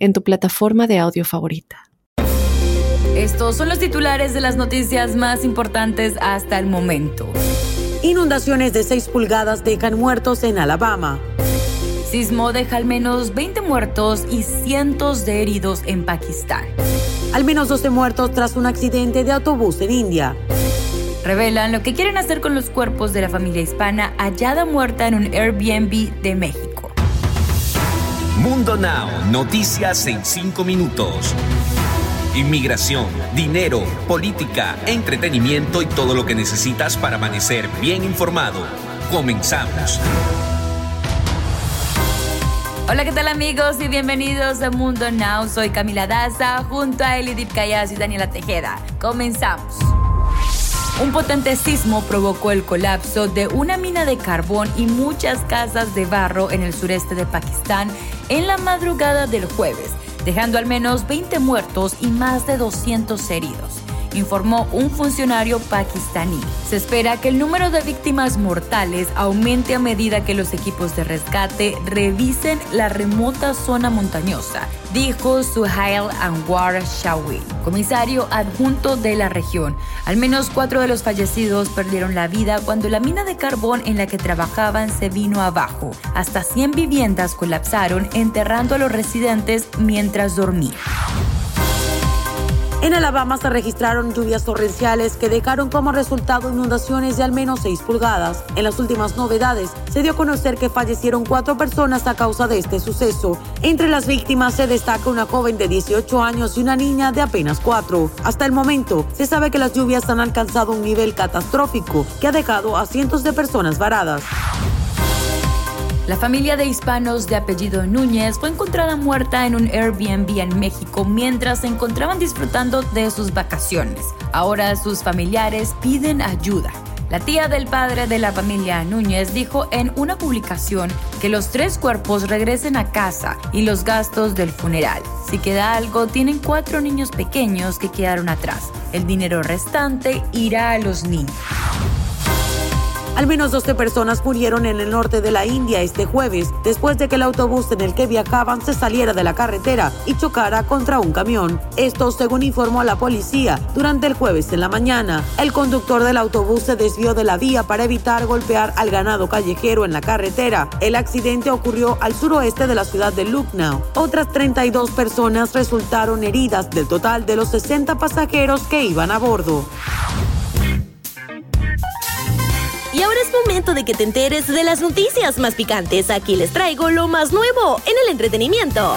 en tu plataforma de audio favorita. Estos son los titulares de las noticias más importantes hasta el momento. Inundaciones de 6 pulgadas dejan muertos en Alabama. Sismo deja al menos 20 muertos y cientos de heridos en Pakistán. Al menos 12 muertos tras un accidente de autobús en India. Revelan lo que quieren hacer con los cuerpos de la familia hispana hallada muerta en un Airbnb de México. Mundo Now, noticias en 5 minutos. Inmigración, dinero, política, entretenimiento y todo lo que necesitas para amanecer bien informado. Comenzamos. Hola, ¿qué tal amigos? Y bienvenidos a Mundo Now. Soy Camila Daza junto a Elidip Cayas y Daniela Tejeda. Comenzamos. Un potente sismo provocó el colapso de una mina de carbón y muchas casas de barro en el sureste de Pakistán en la madrugada del jueves, dejando al menos 20 muertos y más de 200 heridos informó un funcionario pakistaní. Se espera que el número de víctimas mortales aumente a medida que los equipos de rescate revisen la remota zona montañosa, dijo Suhail Anwar Shawi, comisario adjunto de la región. Al menos cuatro de los fallecidos perdieron la vida cuando la mina de carbón en la que trabajaban se vino abajo. Hasta 100 viviendas colapsaron enterrando a los residentes mientras dormían. En Alabama se registraron lluvias torrenciales que dejaron como resultado inundaciones de al menos 6 pulgadas. En las últimas novedades, se dio a conocer que fallecieron cuatro personas a causa de este suceso. Entre las víctimas se destaca una joven de 18 años y una niña de apenas 4. Hasta el momento, se sabe que las lluvias han alcanzado un nivel catastrófico que ha dejado a cientos de personas varadas. La familia de hispanos de apellido Núñez fue encontrada muerta en un Airbnb en México mientras se encontraban disfrutando de sus vacaciones. Ahora sus familiares piden ayuda. La tía del padre de la familia Núñez dijo en una publicación que los tres cuerpos regresen a casa y los gastos del funeral. Si queda algo, tienen cuatro niños pequeños que quedaron atrás. El dinero restante irá a los niños. Al menos 12 personas murieron en el norte de la India este jueves después de que el autobús en el que viajaban se saliera de la carretera y chocara contra un camión. Esto según informó la policía durante el jueves en la mañana. El conductor del autobús se desvió de la vía para evitar golpear al ganado callejero en la carretera. El accidente ocurrió al suroeste de la ciudad de Lucknow. Otras 32 personas resultaron heridas del total de los 60 pasajeros que iban a bordo. Momento de que te enteres de las noticias más picantes. Aquí les traigo lo más nuevo en el entretenimiento.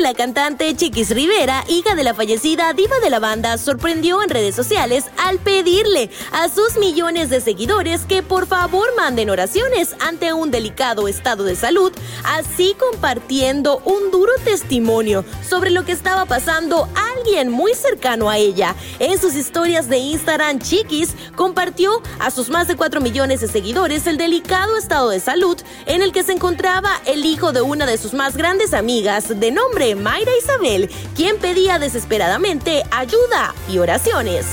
La cantante Chiquis Rivera, hija de la fallecida diva de la banda, sorprendió en redes sociales al pedirle a sus millones de seguidores que por favor manden oraciones ante un delicado estado de salud, así compartiendo un duro testimonio sobre lo que estaba pasando alguien muy cercano a ella. En sus historias de Instagram, Chiquis compartió a sus más de 4 millones de seguidores el delicado estado de salud en el que se encontraba el hijo de una de sus más grandes amigas de nombre Mayra Isabel, quien pedía desesperadamente ayuda y oraciones.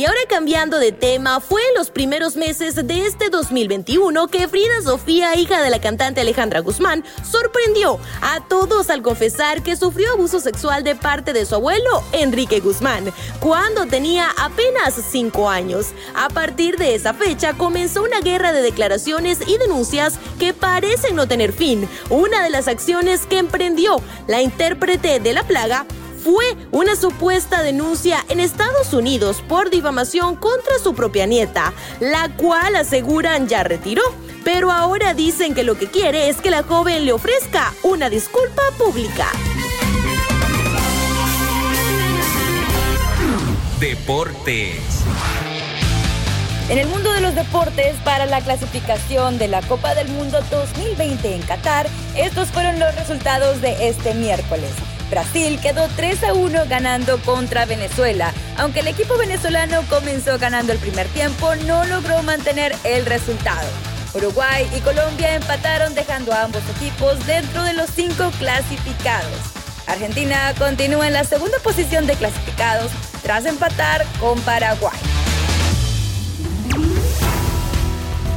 Y ahora cambiando de tema, fue en los primeros meses de este 2021 que Frida Sofía, hija de la cantante Alejandra Guzmán, sorprendió a todos al confesar que sufrió abuso sexual de parte de su abuelo, Enrique Guzmán, cuando tenía apenas 5 años. A partir de esa fecha comenzó una guerra de declaraciones y denuncias que parecen no tener fin. Una de las acciones que emprendió la intérprete de La Plaga fue una supuesta denuncia en Estados Unidos por difamación contra su propia nieta, la cual aseguran ya retiró. Pero ahora dicen que lo que quiere es que la joven le ofrezca una disculpa pública. Deportes. En el mundo de los deportes, para la clasificación de la Copa del Mundo 2020 en Qatar, estos fueron los resultados de este miércoles. Brasil quedó 3 a 1 ganando contra Venezuela. Aunque el equipo venezolano comenzó ganando el primer tiempo, no logró mantener el resultado. Uruguay y Colombia empataron dejando a ambos equipos dentro de los cinco clasificados. Argentina continúa en la segunda posición de clasificados tras empatar con Paraguay.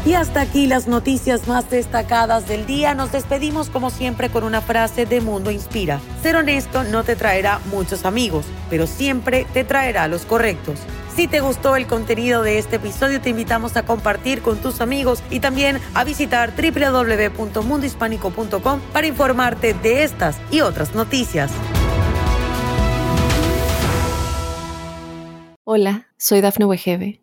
Y hasta aquí las noticias más destacadas del día. Nos despedimos como siempre con una frase de Mundo Inspira. Ser honesto no te traerá muchos amigos, pero siempre te traerá los correctos. Si te gustó el contenido de este episodio, te invitamos a compartir con tus amigos y también a visitar www.mundohispánico.com para informarte de estas y otras noticias. Hola, soy Dafne Wegebe